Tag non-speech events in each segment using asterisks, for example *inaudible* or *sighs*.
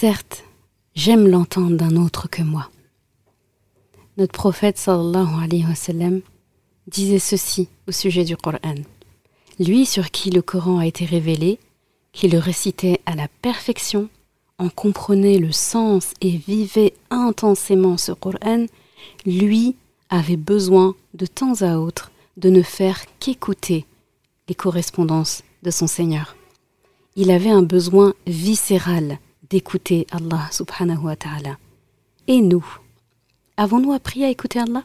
Certes, j'aime l'entendre d'un autre que moi. Notre prophète sallallahu alayhi wa disait ceci au sujet du Coran. Lui sur qui le Coran a été révélé, qui le récitait à la perfection, en comprenait le sens et vivait intensément ce Coran, lui avait besoin de temps à autre de ne faire qu'écouter les correspondances de son Seigneur. Il avait un besoin viscéral d'écouter Allah subhanahu wa ta'ala. Et nous, avons-nous appris à écouter Allah?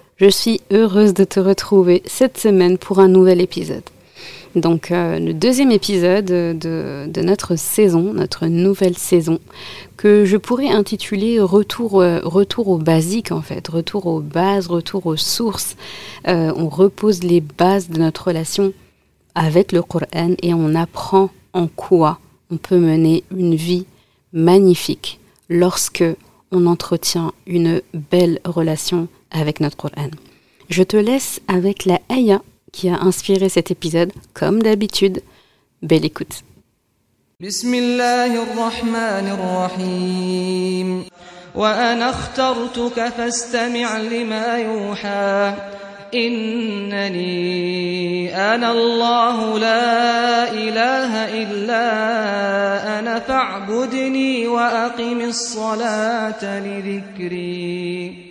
Je suis heureuse de te retrouver cette semaine pour un nouvel épisode. Donc euh, le deuxième épisode de, notre saison, notre nouvelle saison, que je pourrais intituler Retour, euh, retour aux basiques en fait, retour aux bases, retour aux sources. Euh, on repose les bases de notre relation avec le Coran et on apprend en quoi on peut mener une vie magnifique lorsque on entretient une belle relation avec notre Coran. Je te laisse avec la ayah qui a inspiré cet épisode, comme d'habitude. Belle écoute. بسم الله الرحمن الرحيم وأنا اخترتك فاستمع لما يوحى انني أنا الله لا اله الا أنا فاعبدني واقم الصلاه لذكري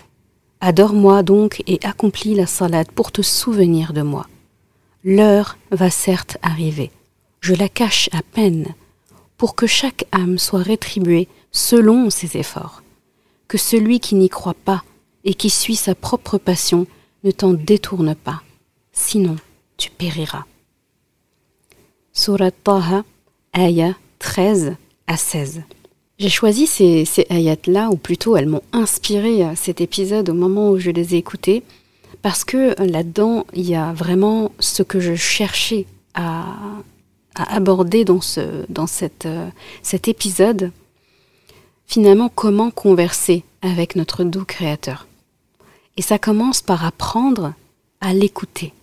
Adore-moi donc et accomplis la salade pour te souvenir de moi. L'heure va certes arriver, je la cache à peine, pour que chaque âme soit rétribuée selon ses efforts. Que celui qui n'y croit pas et qui suit sa propre passion ne t'en détourne pas, sinon tu périras. Surat Taha, ayah 13 à 16. J'ai choisi ces, ces ayats-là, ou plutôt elles m'ont inspiré cet épisode au moment où je les ai écoutées, parce que euh, là-dedans, il y a vraiment ce que je cherchais à, aborder dans, euh, cet épisode. Finalement, comment converser avec notre doux Créateur? Et ça commence par apprendre à l'écouter.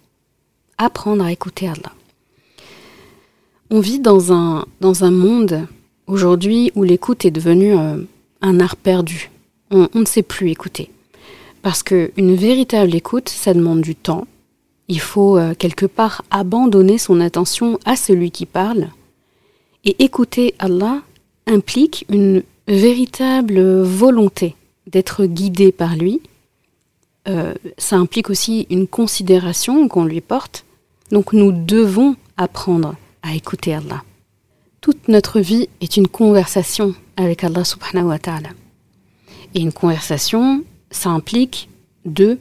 Apprendre à écouter Allah. On vit dans un monde aujourd'hui où l'écoute est devenue euh, un art perdu. On, ne sait plus écouter. Parce qu'une véritable écoute, ça demande du temps. Il faut euh, quelque part abandonner son attention à celui qui parle. Et écouter Allah implique une véritable volonté d'être guidé par lui. Euh, ça implique aussi une considération qu'on lui porte. Donc nous devons apprendre à écouter Allah. Toute notre vie est une conversation avec Allah subhanahu wa ta'ala. Et une conversation, ça implique deux,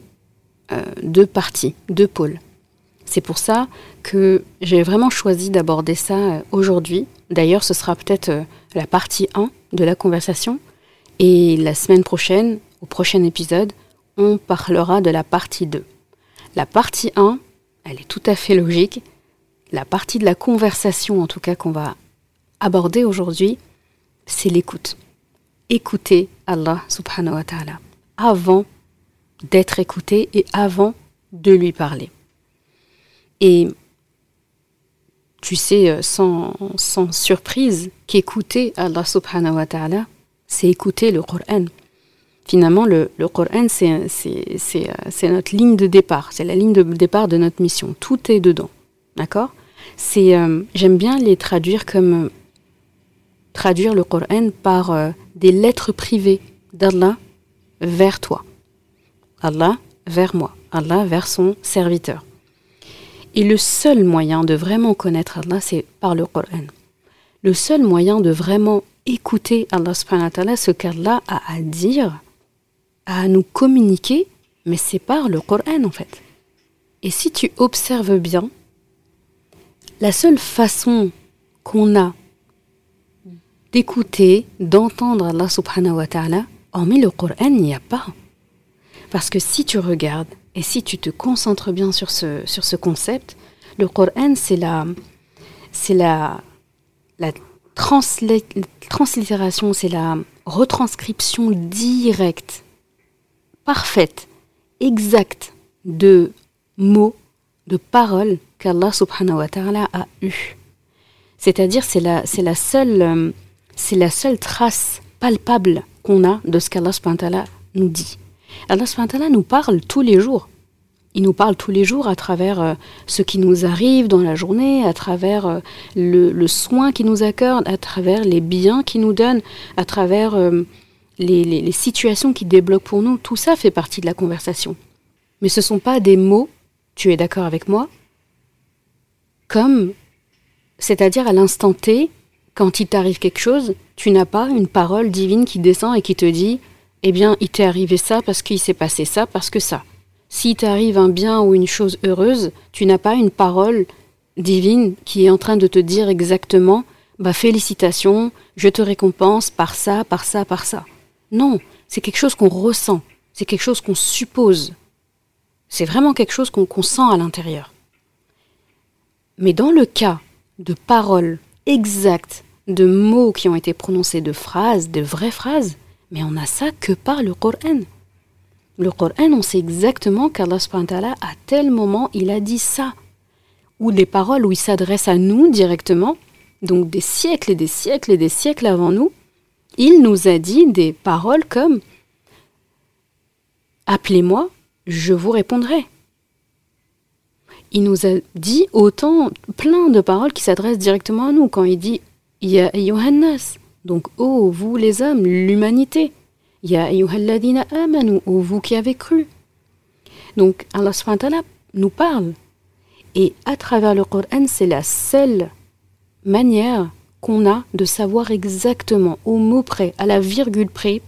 euh, deux parties, deux pôles. C'est pour ça que j'ai vraiment choisi d'aborder ça euh, aujourd'hui D'ailleurs, ce sera peut-être euh, la partie 1 de la conversation. Et la semaine prochaine, au prochain épisode, on parlera de la partie 2. La partie 1, elle est tout à fait logique. La partie de la conversation, en tout cas, qu'on va aborder aujourd'hui, c'est l'écoute. Écouter Allah subhanahu wa ta'ala avant d'être écouté et avant de lui parler. Et tu sais euh, sans, surprise qu'écouter Allah subhanahu wa ta'ala, c'est écouter le Coran. Finalement, le, Coran, c'est notre ligne de départ, c'est la ligne de départ de notre mission. Tout est dedans. D'accord? Euh, J'aime bien les traduire comme euh, traduire le Coran par des lettres privées d'Allah vers toi. Allah vers moi. Allah vers son serviteur. Et le seul moyen de vraiment connaître Allah, c'est par le Coran. Le seul moyen de vraiment écouter Allah ce qu'Allah a à dire, à nous communiquer, mais c'est par le Coran en fait. Et si tu observes bien, la seule façon qu'on a d'écouter, d'entendre Allah subhanahu wa ta'ala, hormis le Coran, il n'y a pas. Parce que si tu regardes et si tu te concentres bien sur ce, sur ce concept, le Coran, c'est la, c'est la, la translittération, c'est la retranscription directe, parfaite, exacte de mots, de paroles qu'Allah subhanahu wa ta'ala a eu. C'est-à-dire, c'est la, c'est la seule, c'est la seule trace palpable qu'on a de ce qu'Allah nous dit. Allah nous parle tous les jours. Il nous parle tous les jours à travers euh, ce qui nous arrive dans la journée, à travers euh, le, soin qu'il nous accorde, à travers les biens qu'il nous donne, à travers euh, les, les, situations qu'il débloque pour nous. Tout ça fait partie de la conversation. Mais ce ne sont pas des mots, tu es d'accord avec moi, comme, c'est-à-dire à, l'instant T, quand il t'arrive quelque chose, tu n'as pas une parole divine qui descend et qui te dit eh bien, il t'est arrivé ça parce qu'il s'est passé ça, parce que ça. Si t'arrive un bien ou une chose heureuse, tu n'as pas une parole divine qui est en train de te dire exactement bah félicitations, je te récompense par ça, par ça, par ça. Non, c'est quelque chose qu'on ressent, c'est quelque chose qu'on suppose. C'est vraiment quelque chose qu'on sent à l'intérieur. Mais dans le cas de paroles exactes, de mots qui ont été prononcés, de phrases, de vraies phrases, mais on a ça que par le Coran. Le Coran, on sait exactement qu'Allah à tel moment, il a dit ça. Ou les paroles où il s'adresse à nous directement, donc des siècles et des siècles et des siècles avant nous, il nous a dit des paroles comme Appelez-moi, je vous répondrai. Il nous a dit autant, plein de paroles qui s'adressent directement à nous. Quand il dit Ya Yohannas, donc, ô vous les hommes, l'humanité. Ya ayyuhalladina amanu, ô vous qui avez cru. Donc, Allah nous parle. Et à travers le Coran, c'est la seule manière qu'on a de savoir exactement, au mot près, à la virgule près,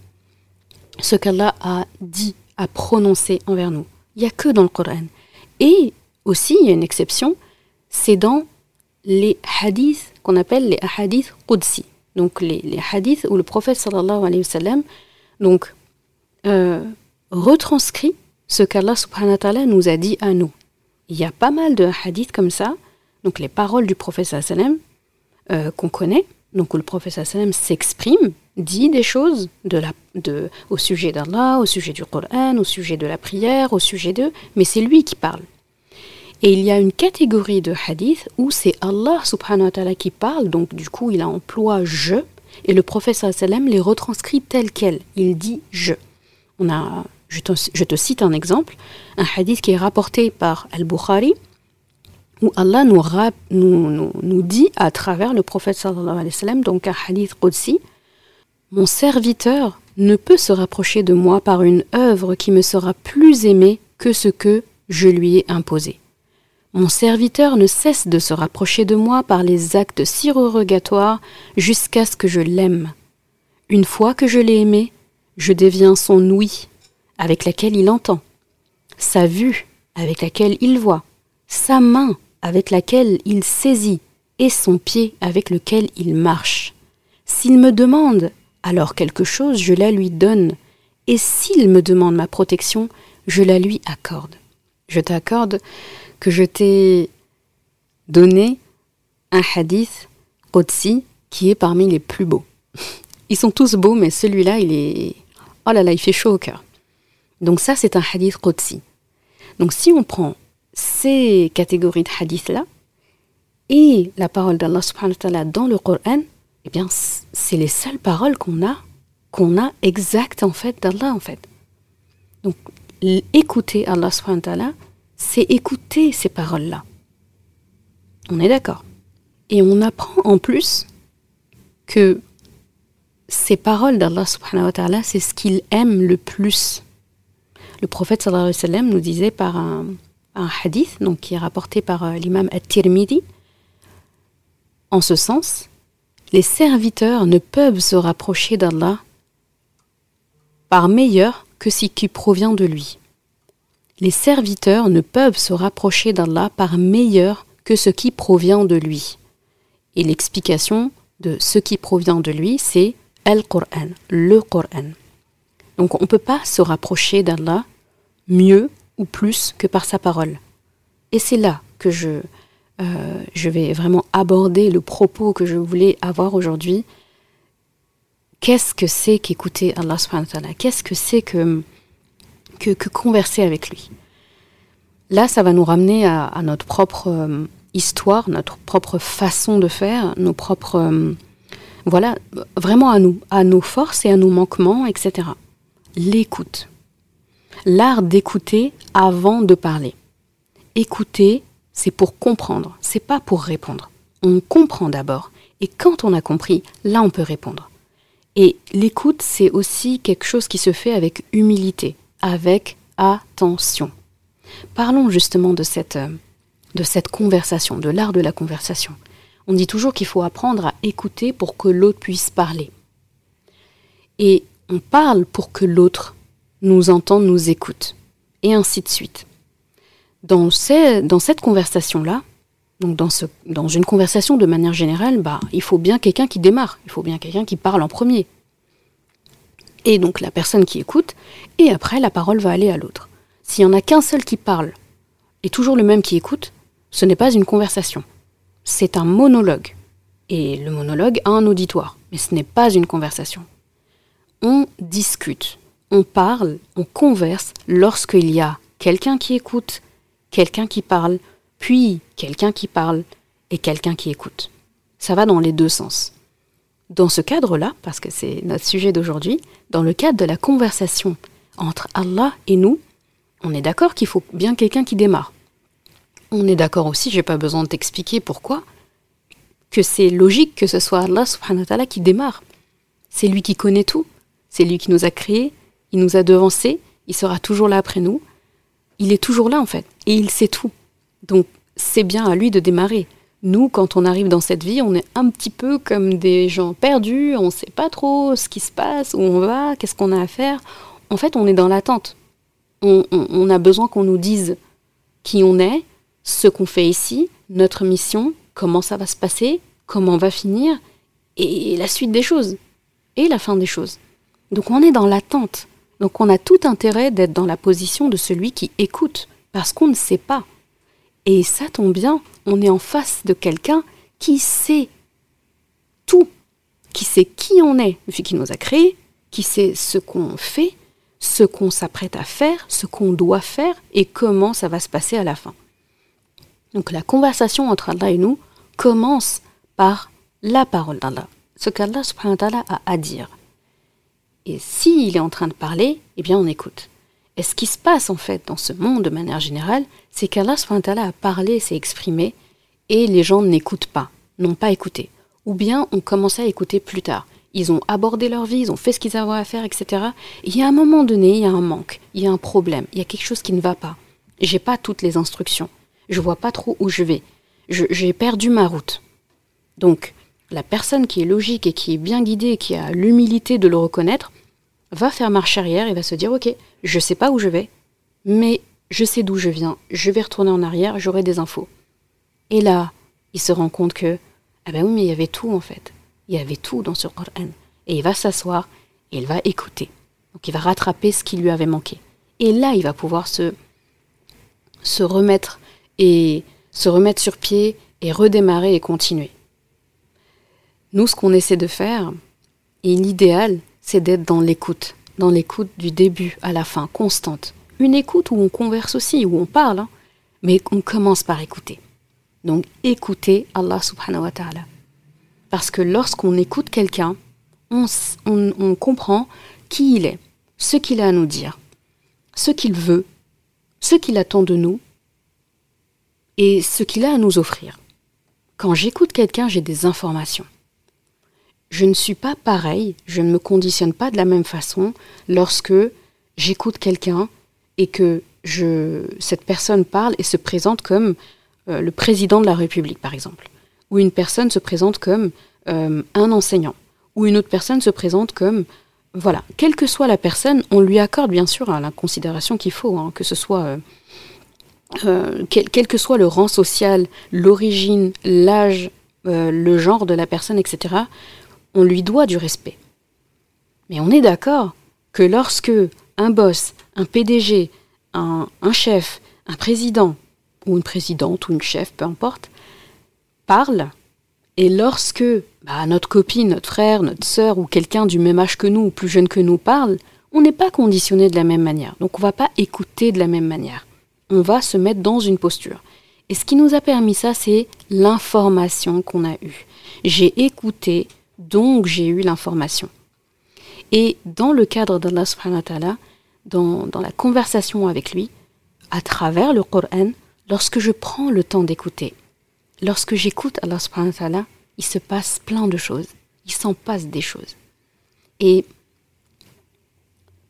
ce qu'Allah a dit, a prononcé envers nous. Il n'y a que dans le Coran. Et aussi, il y a une exception, c'est dans les hadiths qu'on appelle les hadiths qudsi donc les, hadiths où le prophète sallallahu alayhi wa sallam donc, euh, retranscrit ce qu'Allah subhanahu wa ta'ala nous a dit à nous. Il y a pas mal de hadiths comme ça, donc les paroles du prophète sallallahu alayhi wa sallam euh, qu'on connaît, donc où le prophète sallallahu alayhi wa sallam s'exprime, dit des choses de la, de, au sujet d'Allah, au sujet du Coran, au sujet de la prière, au sujet de... Mais c'est lui qui parle. Et il y a une catégorie de hadith où c'est Allah subhanahu wa ta'ala qui parle, donc du coup il emploie je, et le prophète sallam les retranscrit tel quel. Il dit je. On a, je te, cite un exemple, un hadith qui est rapporté par Al-Bukhari, où Allah nous, nous, nous, dit à travers le prophète sallallahu alayhi wa sallam, donc un hadith Qudsi, Mon serviteur ne peut se rapprocher de moi par une œuvre qui me sera plus aimée que ce que je lui ai imposé. Mon serviteur ne cesse de se rapprocher de moi par les actes surrogatoires jusqu'à ce que je l'aime. Une fois que je l'ai aimé, je deviens son ouïe, avec laquelle il entend, sa vue, avec laquelle il voit, sa main, avec laquelle il saisit, et son pied avec lequel il marche. S'il me demande alors quelque chose, je la lui donne, et s'il me demande ma protection, je la lui accorde. Je t'accorde que je t'ai donné un hadith Qudsi qui est parmi les plus beaux. Ils sont tous beaux, mais celui-là, il est... Oh là là, il fait chaud au cœur. Donc ça, c'est un hadith Qudsi. Donc si on prend ces catégories de hadiths-là, et la parole d'Allah subhanahu wa ta'ala dans le Coran, eh bien, c'est les seules paroles qu'on a, qu'on a exactes en fait d'Allah en fait. Donc, écouter Allah subhanahu wa ta'ala, c'est écouter ces paroles-là. On est d'accord. Et on apprend en plus que ces paroles d'Allah subhanahu wa ta'ala, c'est ce qu'il aime le plus. Le prophète sallallahu alayhi wa sallam nous disait par un, hadith, donc qui est rapporté par euh, l'imam At-Tirmidhi, en ce sens, les serviteurs ne peuvent se rapprocher d'Allah par meilleur que ce qui provient de lui. Les serviteurs ne peuvent se rapprocher d'Allah par meilleur que ce qui provient de lui. Et l'explication de ce qui provient de lui, c'est Al-Qur'an, le Qur'an. Donc on ne peut pas se rapprocher d'Allah mieux ou plus que par sa parole. Et c'est là que je, euh, je vais vraiment aborder le propos que je voulais avoir aujourd'hui. Qu'est-ce que c'est qu'écouter Allah subhanahu Qu'est-ce que c'est que, que, converser avec lui Là, ça va nous ramener à, notre propre euh, histoire, notre propre façon de faire, nos propres... Euh, voilà, vraiment à nous, à nos forces et à nos manquements, etc. L'écoute. L'art d'écouter avant de parler. Écouter c'est pour comprendre, c'est pas pour répondre. On comprend d'abord, et quand on a compris, là on peut répondre. Et l'écoute, c'est aussi quelque chose qui se fait avec humilité, avec attention. Parlons justement de cette, euh, de cette conversation, de l'art de la conversation. On dit toujours qu'il faut apprendre à écouter pour que l'autre puisse parler. Et on parle pour que l'autre nous entende, nous écoute. Et ainsi de suite dans, dans cette conversation-là, donc dans, ce, dans une conversation de manière générale, bah, il faut bien quelqu'un qui démarre, il faut bien quelqu'un qui parle en premier. Et donc la personne qui écoute, et après la parole va aller à l'autre. S'il n'y en a qu'un seul qui parle, et toujours le même qui écoute, ce n'est pas une conversation. C'est un monologue. Et le monologue a un auditoire, mais ce n'est pas une conversation. On discute, on parle, on converse lorsqu'il y a quelqu'un qui écoute quelqu'un qui parle, puis quelqu'un qui parle et quelqu'un qui écoute. Ça va dans les deux sens. Dans ce cadre-là, parce que c'est notre sujet d'aujourd'hui, dans le cadre de la conversation entre Allah et nous, on est d'accord qu'il faut bien quelqu'un qui démarre. On est d'accord aussi, j'ai pas besoin de t'expliquer pourquoi, que c'est logique que ce soit Allah subhanahu wa ta'ala qui démarre. C'est lui qui connaît tout, c'est lui qui nous a créés, il nous a devancés, il sera toujours là après nous, il est toujours là en fait, et il sait tout. Donc c'est bien à lui de démarrer. Nous, quand on arrive dans cette vie, on est un petit peu comme des gens perdus, on ne sait pas trop ce qui se passe, où on va, qu'est-ce qu'on a à faire. En fait, on est dans l'attente. On, a besoin qu'on nous dise qui on est, ce qu'on fait ici, notre mission, comment ça va se passer, comment on va finir, et la suite des choses, et la fin des choses. Donc on est dans l'attente. Donc on a tout intérêt d'être dans la position de celui qui écoute, parce qu'on ne sait pas. Et ça tombe bien, on est en face de quelqu'un qui sait tout, qui sait qui on est, vu qu'il nous a créés, qui sait ce qu'on fait, ce qu'on s'apprête à faire, ce qu'on doit faire et comment ça va se passer à la fin. Donc la conversation entre Allah et nous commence par la parole d'Allah, ce qu'Allah a à dire. Et s'il est en train de parler, eh bien on écoute. Et ce qui se passe en fait dans ce monde de manière générale, c'est qu'Allah a parlé, s'est exprimé, et les gens n'écoutent pas, n'ont pas écouté. Ou bien ont commencé à écouter plus tard. Ils ont abordé leur vie, ils ont fait ce qu'ils avaient à faire, etc. il y a un moment donné, il y a un manque, il y a un problème, il y a quelque chose qui ne va pas. J'ai pas toutes les instructions. Je vois pas trop où je vais. J'ai perdu ma route. Donc, la personne qui est logique et qui est bien guidée, qui a l'humilité de le reconnaître, va faire marche arrière et va se dire ok, je sais pas où je vais, mais je sais d'où je viens, je vais retourner en arrière, j'aurai des infos. Et là, il se rend compte que Ah ben oui, mais il y avait tout en fait. Il y avait tout dans ce Coran. Et il va s'asseoir et il va écouter. Donc il va rattraper ce qui lui avait manqué. Et là, il va pouvoir se, se remettre et se remettre sur pied et redémarrer et continuer. Nous, ce qu'on essaie de faire, et l'idéal, c'est d'être dans l'écoute, dans l'écoute du début à la fin, constante. Une écoute où on converse aussi, où on parle, hein, mais on commence par écouter. Donc écouter Allah subhanahu wa ta'ala. Parce que lorsqu'on écoute quelqu'un, on comprend qui il est, ce qu'il a à nous dire, ce qu'il veut, ce qu'il attend de nous et ce qu'il a à nous offrir. Quand j'écoute quelqu'un, j'ai des informations. Je ne suis pas pareil, je ne me conditionne pas de la même façon lorsque j'écoute quelqu'un et que je, cette personne parle et se présente comme euh, le président de la République, par exemple, ou une personne se présente comme euh, un enseignant, ou une autre personne se présente comme voilà, quelle que soit la personne, on lui accorde bien sûr la considération qu'il faut, hein, que ce soit euh, quel, que soit le rang social, l'origine, l'âge, le genre de la personne, etc. On lui doit du respect. Mais on est d'accord que lorsque un boss, un PDG, un, chef, un président ou une présidente ou une chef, peu importe, parle, et lorsque bah, notre copine, notre frère, notre sœur ou quelqu'un du même âge que nous ou plus jeune que nous parle, on n'est pas conditionné de la même manière. Donc on va pas écouter de la même manière. On va se mettre dans une posture. Et ce qui nous a permis ça, c'est l'information qu'on a eue. J'ai écouté, donc j'ai eu l'information. Et dans le cadre d'Allah subhanahu wa dans, dans la conversation avec lui, à travers le Coran, lorsque je prends le temps d'écouter, lorsque j'écoute Allah subhanahu wa il se passe plein de choses. Il s'en passe des choses. Et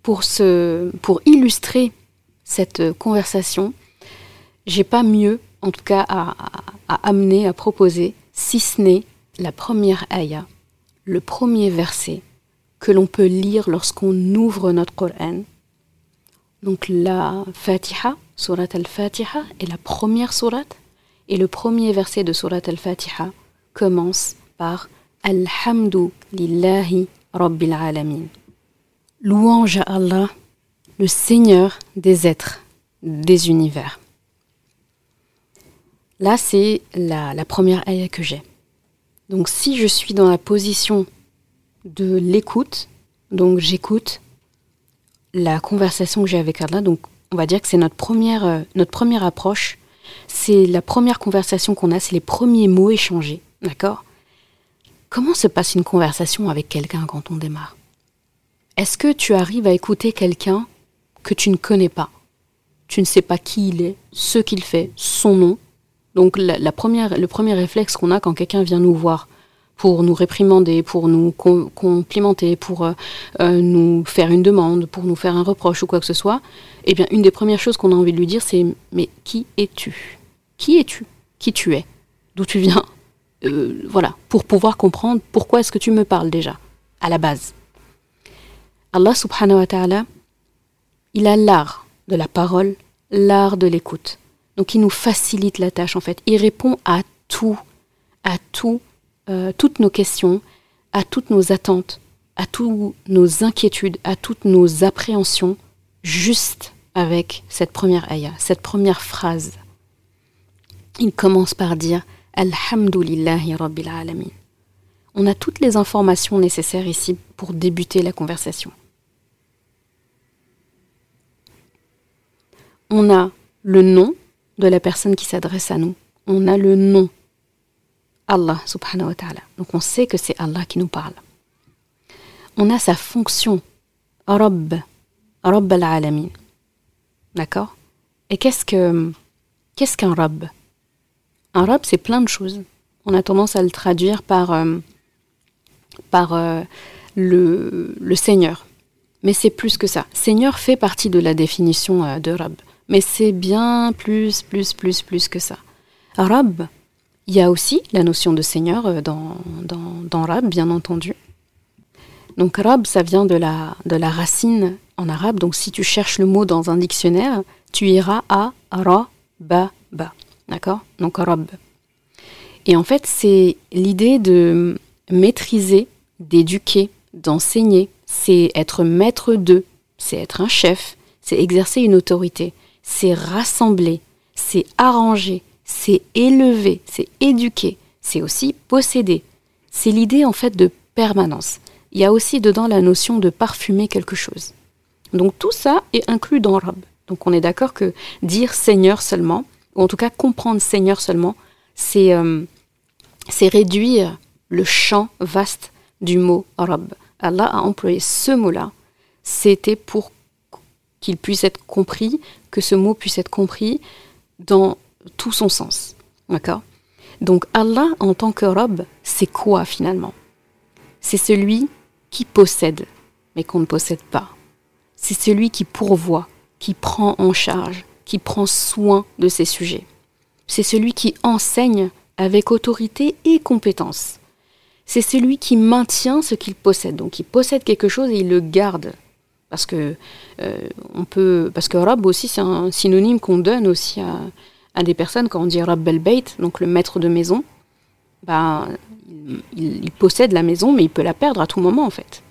pour illustrer cette conversation, j'ai pas mieux, en tout cas, à, amener, à proposer, si ce n'est la première ayah, le premier verset que l'on peut lire lorsqu'on ouvre notre Coran. Donc la Fatiha, Surat al-Fatiha, est la première surat, et le premier verset de Surat al-Fatiha commence par Alhamdu lillahi rabbil. Louange à Allah, le Seigneur des êtres, des univers. Là, c'est la, la, première ayah que j'ai. Donc, si je suis dans la position de l'écoute, donc j'écoute la conversation que j'ai avec Allah, donc on va dire que c'est notre première, euh, notre première approche, c'est la première conversation qu'on a, c'est les premiers mots échangés. D'accord? Comment se passe une conversation avec quelqu'un quand on démarre? Est-ce que tu arrives à écouter quelqu'un que tu ne connais pas? Tu ne sais pas qui il est, ce qu'il fait, son nom. Donc le premier réflexe qu'on a quand quelqu'un vient nous voir pour nous réprimander, pour nous complimenter, pour euh, euh, nous faire une demande, pour nous faire un reproche ou quoi que ce soit, eh bien une des premières choses qu'on a envie de lui dire c'est mais qui es-tu? Qui es-tu? Qui tu es? D'où tu viens? Euh, voilà, pour pouvoir comprendre pourquoi est-ce que tu me parles déjà, à la base. Allah subhanahu wa ta'ala, il a l'art de la parole, l'art de l'écoute. Donc il nous facilite la tâche en fait. Il répond à tout, à tout, euh, toutes nos questions, à toutes nos attentes, à toutes nos inquiétudes, à toutes nos appréhensions, juste avec cette première ayah, cette première phrase. Il commence par dire Alhamdulillahi Rabbil Alamin. On a toutes les informations nécessaires ici pour débuter la conversation. On a le nom de la personne qui s'adresse à nous. On a le nom. Allah subhanahu wa ta'ala. Donc on sait que c'est Allah qui nous parle. On a sa fonction. Rabb. Rabb al-alamin. D'accord? Et qu'est-ce que qu'est-ce qu'un Rabb? Arabe, c'est plein de choses. On a tendance à le traduire par, euh, par euh, le, le, Seigneur. Mais c'est plus que ça. Seigneur fait partie de la définition euh, de Rab. Mais c'est bien plus, plus, plus, plus que ça. Rab, il y a aussi la notion de Seigneur dans, dans, dans Rab, bien entendu. Donc Rab, ça vient de la, de la racine en arabe. Donc si tu cherches le mot dans un dictionnaire, tu iras à Ra, Ba. D'accord? Donc Rob. Et en fait, c'est l'idée de maîtriser, d'éduquer, d'enseigner, c'est être maître d'eux, c'est être un chef, c'est exercer une autorité, c'est rassembler, c'est arranger, c'est élever, c'est éduquer, c'est aussi posséder. C'est l'idée en fait de permanence. Il y a aussi dedans la notion de parfumer quelque chose. Donc tout ça est inclus dans Rab. Donc on est d'accord que dire Seigneur seulement, ou en tout cas comprendre Seigneur seulement, c'est euh, réduire le champ vaste du mot Rab. Allah a employé ce mot-là, c'était pour qu'il puisse être compris, que ce mot puisse être compris dans tout son sens. D'accord? Donc Allah en tant que Rab, c'est quoi finalement? C'est celui qui possède, mais qu'on ne possède pas. C'est celui qui pourvoit, qui prend en charge, qui prend soin de ses sujets. C'est celui qui enseigne avec autorité et compétence c'est celui qui maintient ce qu'il possède. Donc il possède quelque chose et il le garde. Parce que euh, on peut, parce que Rab aussi c'est un synonyme qu'on donne aussi à, des personnes quand on dit Rab Belbeit, donc le maître de maison. Ben, il, possède la maison, mais il peut la perdre à tout moment en fait.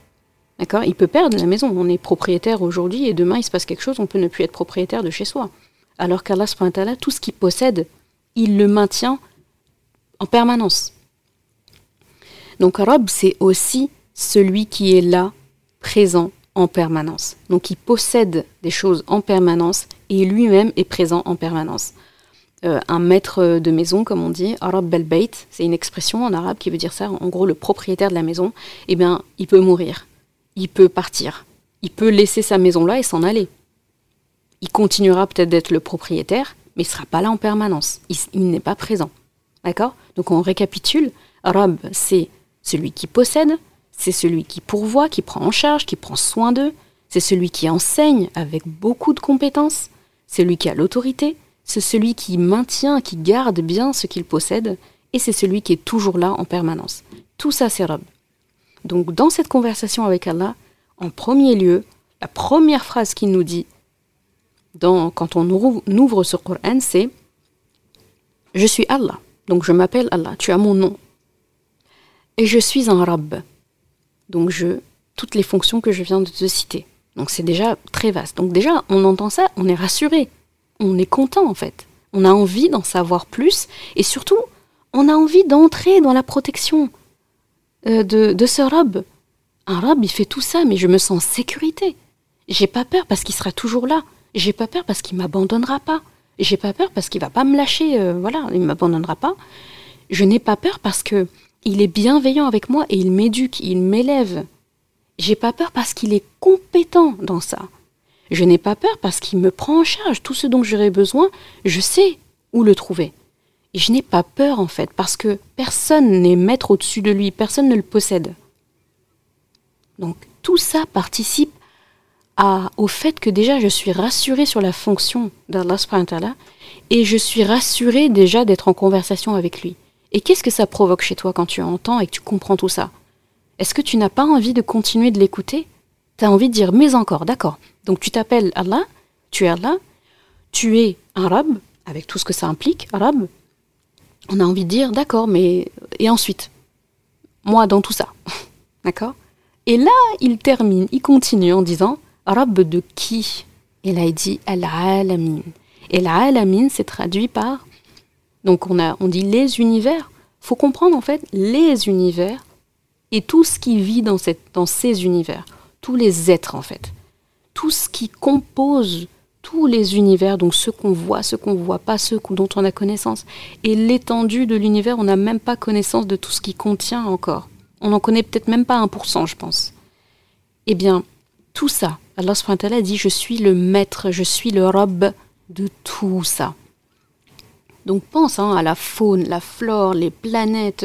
D'accord? Il peut perdre la maison. On est propriétaire aujourd'hui et demain il se passe quelque chose, on peut ne plus être propriétaire de chez soi. Alors qu'Allah, tout ce qu'il possède, il le maintient en permanence. Donc Rob, c'est aussi celui qui est là, présent en permanence. Donc il possède des choses en permanence et lui-même est présent en permanence. Euh, un maître de maison, comme on dit, Arab Belbeit, c'est une expression en arabe qui veut dire ça, en gros le propriétaire de la maison, eh bien il peut mourir, il peut partir, il peut laisser sa maison là et s'en aller. Il continuera peut-être d'être le propriétaire, mais il ne sera pas là en permanence, il, il n'est pas présent. D'accord? Donc on récapitule, Arab c'est celui qui possède, c'est celui qui pourvoit, qui prend en charge, qui prend soin d'eux, c'est celui qui enseigne avec beaucoup de compétences, c'est celui qui a l'autorité, c'est celui qui maintient, qui garde bien ce qu'il possède, et c'est celui qui est toujours là en permanence. Tout ça, c'est Rab. Donc dans cette conversation avec Allah, en premier lieu, la première phrase qu'il nous dit quand on ouvre ce Coran, c'est Je suis Allah, donc je m'appelle Allah, tu as mon nom, et je suis un rab. Donc je toutes les fonctions que je viens de te citer. Donc c'est déjà très vaste. Donc déjà, on entend ça, on est rassuré. On est content en fait. On a envie d'en savoir plus et surtout, on a envie d'entrer dans la protection euh, de, de ce rab. Un rab, il fait tout ça, mais je me sens en sécurité. J'ai pas peur parce qu'il sera toujours là. J'ai pas peur parce qu'il m'abandonnera pas. J'ai pas peur parce qu'il va pas me lâcher. Euh, voilà, il m'abandonnera pas. Je n'ai pas peur parce que il est bienveillant avec moi et il m'éduque, il m'élève. J'ai pas peur parce qu'il est compétent dans ça. Je n'ai pas peur parce qu'il me prend en charge. Tout ce dont j'aurai besoin, je sais où le trouver. Et je n'ai pas peur en fait parce que personne n'est maître au-dessus de lui, personne ne le possède. Donc tout ça participe au fait que déjà je suis rassurée sur la fonction d'Allah et je suis rassurée déjà d'être en conversation avec lui. Et qu'est-ce que ça provoque chez toi quand tu entends et que tu comprends tout ça? Est-ce que tu n'as pas envie de continuer de l'écouter? Tu as envie de dire mais encore, d'accord. Donc tu t'appelles Allah, tu es Allah, tu es arabe, avec tout ce que ça implique, arabe. On a envie de dire d'accord, mais et ensuite? Moi dans tout ça. *laughs* d'accord? Et là, il termine, il continue en disant arabe de qui? Et là, il dit Al-Alamin. Et Al-Alamin, c'est traduit par donc on, dit les univers. faut comprendre en fait les univers et tout ce qui vit dans, ces univers, tous les êtres en fait, tout ce qui compose tous les univers, donc ceux qu'on voit, ceux qu'on voit pas, ceux dont on a connaissance. Et l'étendue de l'univers, on n'a même pas connaissance de tout ce qui contient encore. On n'en connaît peut-être même pas 1%, je pense. Eh bien, tout ça, Allah a dit, je suis le maître, je suis le robe de tout ça. Donc pense hein, à la faune, la flore, les planètes,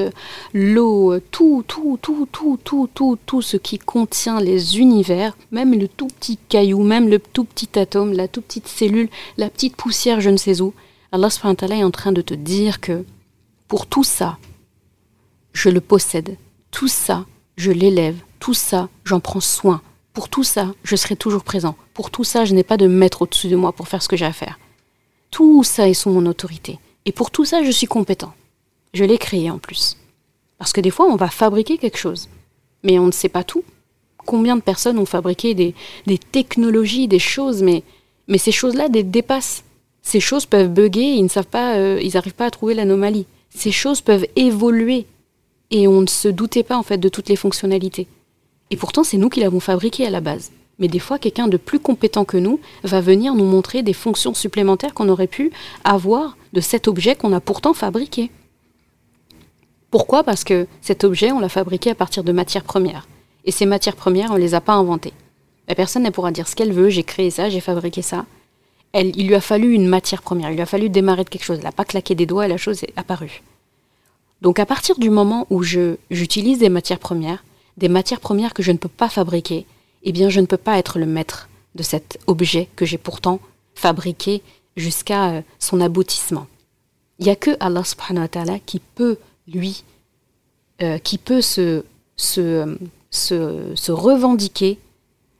l'eau, tout, tout, tout, tout, tout, tout, tout ce qui contient les univers, même le tout petit caillou, même le tout petit atome, la toute petite cellule, la petite poussière, je ne sais où. Allah est en train de te dire que pour tout ça, je le possède. Tout ça, je l'élève. Tout ça, j'en prends soin. Pour tout ça, je serai toujours présent. Pour tout ça, je n'ai pas de maître au-dessus de moi pour faire ce que j'ai à faire. Tout ça est sous mon autorité. Et pour tout ça, je suis compétent. Je l'ai créé en plus. Parce que des fois, on va fabriquer quelque chose, mais on ne sait pas tout. Combien de personnes ont fabriqué des, technologies, des choses, mais, mais ces choses-là dépassent. Ces choses peuvent bugger, ils ne savent pas, euh, ils n'arrivent pas à trouver l'anomalie. Ces choses peuvent évoluer et on ne se doutait pas en fait de toutes les fonctionnalités. Et pourtant, c'est nous qui l'avons fabriqué à la base. Mais des fois, quelqu'un de plus compétent que nous va venir nous montrer des fonctions supplémentaires qu'on aurait pu avoir de cet objet qu'on a pourtant fabriqué. Pourquoi? Parce que cet objet, on l'a fabriqué à partir de matières premières. Et ces matières premières, on ne les a pas inventées. La personne, elle pourra dire ce qu'elle veut, j'ai créé ça, j'ai fabriqué ça. Il lui a fallu une matière première, il lui a fallu démarrer de quelque chose. Elle n'a pas claqué des doigts et la chose est apparue. Donc à partir du moment où j'utilise des matières premières, des matières premières que je ne peux pas fabriquer, eh bien je ne peux pas être le maître de cet objet que j'ai pourtant fabriqué jusqu'à euh, son aboutissement. Il n'y a que Allah subhanahu wa ta'ala qui peut, lui, euh, qui peut se, se, se, revendiquer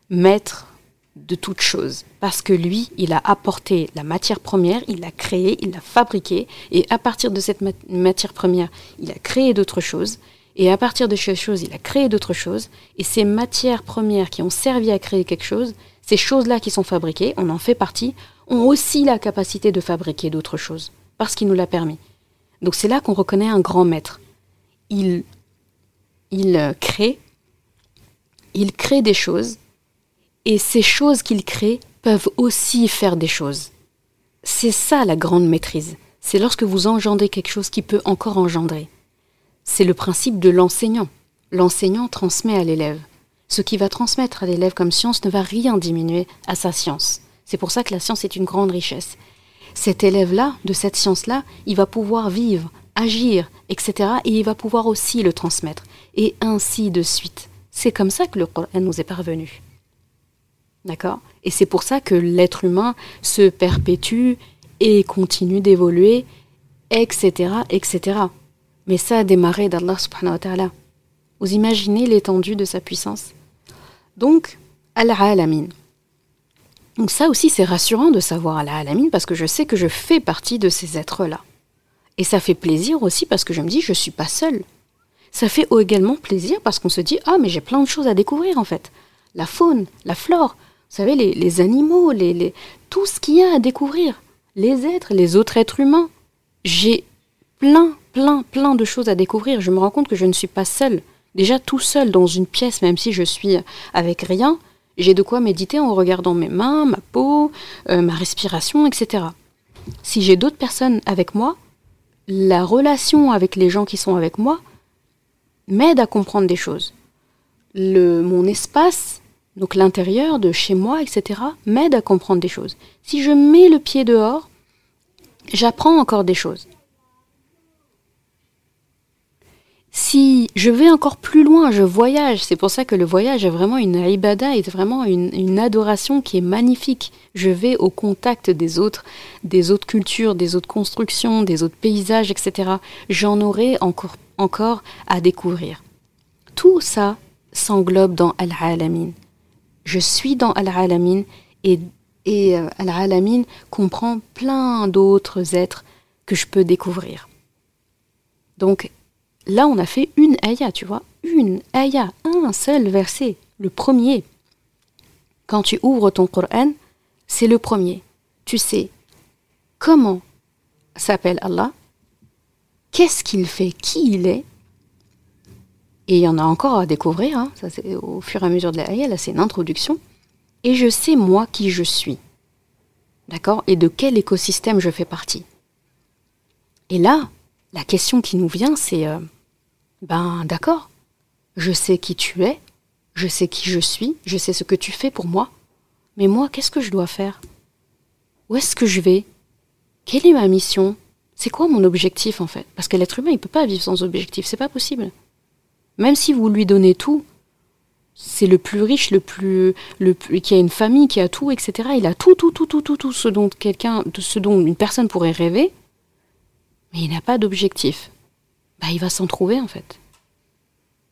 maître de toute chose. Parce que lui, il a apporté la matière première, il l'a créée, il l'a fabriquée, et à partir de cette matière première, il a créé d'autres choses, et à partir de ces choses, il a créé d'autres choses, et ces matières premières qui ont servi à créer quelque chose, ces choses-là qui sont fabriquées, on en fait partie, ont aussi la capacité de fabriquer d'autres choses, parce qu'il nous l'a permis. Donc c'est là qu'on reconnaît un grand maître. Il, il crée il crée des choses, et ces choses qu'il crée peuvent aussi faire des choses. C'est ça la grande maîtrise. C'est lorsque vous engendrez quelque chose qui peut encore engendrer. C'est le principe de l'enseignant. L'enseignant transmet à l'élève. Ce qui va transmettre à l'élève comme science ne va rien diminuer à sa science. C'est pour ça que la science est une grande richesse. Cet élève-là, de cette science-là, il va pouvoir vivre, agir, etc. Et il va pouvoir aussi le transmettre. Et ainsi de suite. C'est comme ça que le Coran nous est parvenu. D'accord? Et c'est pour ça que l'être humain se perpétue et continue d'évoluer, etc., etc. Mais ça a démarré d'Allah subhanahu wa ta'ala. Vous imaginez l'étendue de sa puissance? Donc, Al-Alamin. Donc ça aussi, c'est rassurant de savoir Al-Alamin parce que je sais que je fais partie de ces êtres-là. Et ça fait plaisir aussi parce que je me dis, je ne suis pas seule ça fait également plaisir parce qu'on se dit Ah, mais j'ai plein de choses à découvrir en fait. La faune, la flore, vous savez, les, animaux, les, tout ce qu'il y a à découvrir. Les êtres, les autres êtres humains. J'ai plein, plein, plein de choses à découvrir. Je me rends compte que je ne suis pas seule. Déjà tout seul dans une pièce, même si je suis avec rien, j'ai de quoi méditer en regardant mes mains, ma peau, euh, ma respiration, etc. Si j'ai d'autres personnes avec moi, la relation avec les gens qui sont avec moi, m'aide à comprendre des choses. Le, mon espace, donc l'intérieur de chez moi, etc., m'aide à comprendre des choses. Si je mets le pied dehors, j'apprends encore des choses. Si je vais encore plus loin, je voyage. C'est pour ça que le voyage est vraiment une ibada, est vraiment une, adoration qui est magnifique. Je vais au contact des autres, des autres cultures, des autres constructions, des autres paysages, etc. J'en aurai encore encore à découvrir. Tout ça s'englobe dans Al-Alamin. Je suis dans Al-Alamin et, et euh, Al-Alamin comprend plein d'autres êtres que je peux découvrir. Donc là, on a fait une ayah, tu vois, une ayah, un seul verset, le premier. Quand tu ouvres ton Coran, c'est le premier. Tu sais comment s'appelle Allah, qu'est-ce qu'il fait, qui il est? Et il y en a encore à découvrir, hein. c'est au fur et à mesure de la là c'est une introduction. Et je sais moi qui je suis. D'accord? Et de quel écosystème je fais partie. Et là, la question qui nous vient, c'est euh, ben d'accord, je sais qui tu es, je sais qui je suis, je sais ce que tu fais pour moi, mais moi, qu'est-ce que je dois faire? Où est-ce que je vais? Quelle est ma mission? C'est quoi mon objectif en fait? Parce que l'être humain, il peut pas vivre sans objectif, c'est pas possible. Même si vous lui donnez tout, c'est le plus riche, le plus, le qui a une famille, qui a tout, etc. Il a tout, tout, tout, tout, tout, tout ce dont quelqu'un, ce dont une personne pourrait rêver, mais il n'a pas d'objectif. Bah, il va s'en trouver en fait.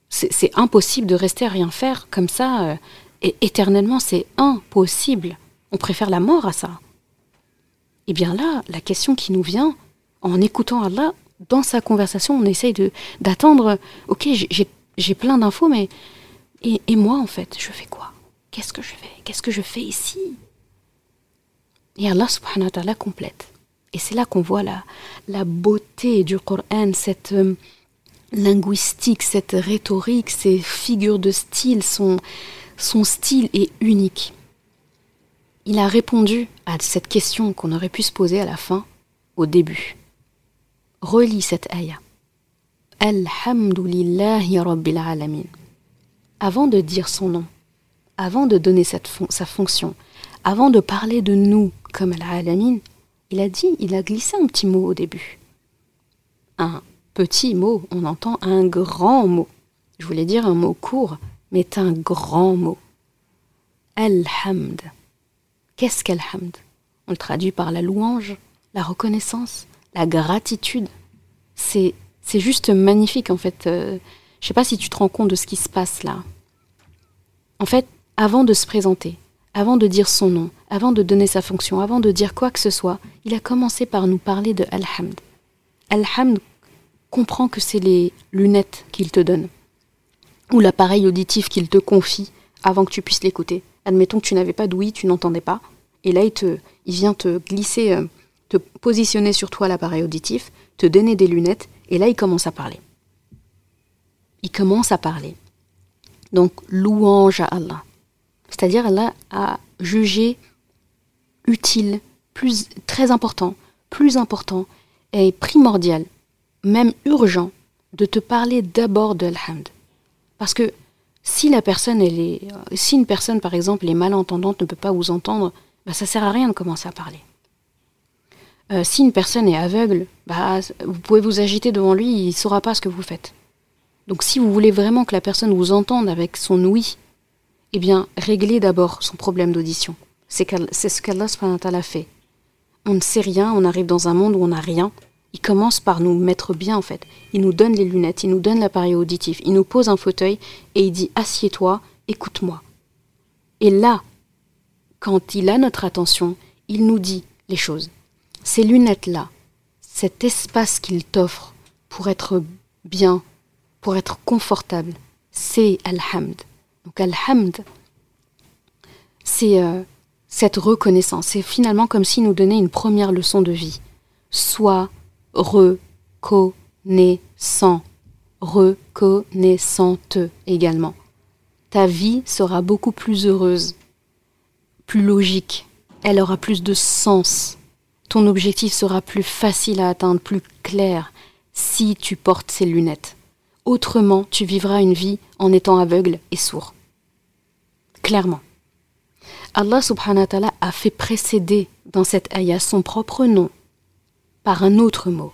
C'est impossible de rester à rien faire comme ça euh, et éternellement. C'est impossible. On préfère la mort à ça. Et eh bien là, la question qui nous vient, en écoutant Allah, dans sa conversation, on essaye d'attendre, ok, j'ai plein d'infos, mais et, et, moi en fait, je fais quoi? Qu'est-ce que je fais? Qu'est-ce que je fais ici? Et Allah subhanahu wa ta'ala complète. Et c'est là qu'on voit la, beauté du Coran, cette euh, linguistique, cette rhétorique, ces figures de style, son, son style est unique. Il a répondu à cette question qu'on aurait pu se poser à la fin, au début. Relis cette ayah. Alhamdulillahi Rabbil Alamin. Avant de dire son nom, avant de donner sa fonction, avant de parler de nous comme Al-Alamin, il a dit, il a glissé un petit mot au début. Un petit mot, on entend un grand mot. Je voulais dire un mot court, mais un grand mot. Alhamd. Qu'est-ce qu'Alhamd? On le traduit par la louange, la reconnaissance, la gratitude. C'est, c'est juste magnifique en fait. Euh, je ne sais pas si tu te rends compte de ce qui se passe là. En fait, avant de se présenter, avant de dire son nom, avant de donner sa fonction, avant de dire quoi que ce soit, il a commencé par nous parler de Alhamd. Alhamd comprend que c'est les lunettes qu'il te donne, ou l'appareil auditif qu'il te confie avant que tu puisses l'écouter. Admettons que tu n'avais pas d'ouïe, tu n'entendais pas, et là il, te, il vient te glisser, euh, te positionner sur toi l'appareil auditif, te donner des lunettes, et là il commence à parler. Il commence à parler. Donc louange à Allah. C'est-à-dire Allah a jugé utile, plus, très important, plus important et primordial même urgent de te parler d'abord de l'hamd. Parce que si la personne, euh, si une personne par exemple est malentendante, ne peut pas vous entendre, bah, ça sert à rien de commencer à parler. Euh, si une personne est aveugle, bah, vous pouvez vous agiter devant lui, il ne saura pas ce que vous faites. Donc si vous voulez vraiment que la personne vous entende avec son oui, eh bien, réglez d'abord son problème d'audition. C'est ce qu'Allah a fait. On ne sait rien, on arrive dans un monde où on n'a rien, il commence par nous mettre bien en fait. Il nous donne les lunettes, il nous donne l'appareil auditif, il nous pose un fauteuil et il dit assieds-toi, écoute-moi. Et là, quand il a notre attention, il nous dit les choses. Ces lunettes-là, cet espace qu'il t'offre pour être bien, pour être confortable, c'est Alhamd. Donc Alhamd, c'est euh, cette reconnaissance. C'est finalement comme s'il nous donnait une première leçon de vie. Sois reconnaissant, reconnaissante également. Ta vie sera beaucoup plus heureuse, plus logique, elle aura plus de sens. Ton objectif sera plus facile à atteindre, plus clair, si tu portes ces lunettes. Autrement, tu vivras une vie en étant aveugle et sourd. Clairement. Allah subhanahu wa ta'ala a fait précéder dans cette ayah son propre nom par un autre mot.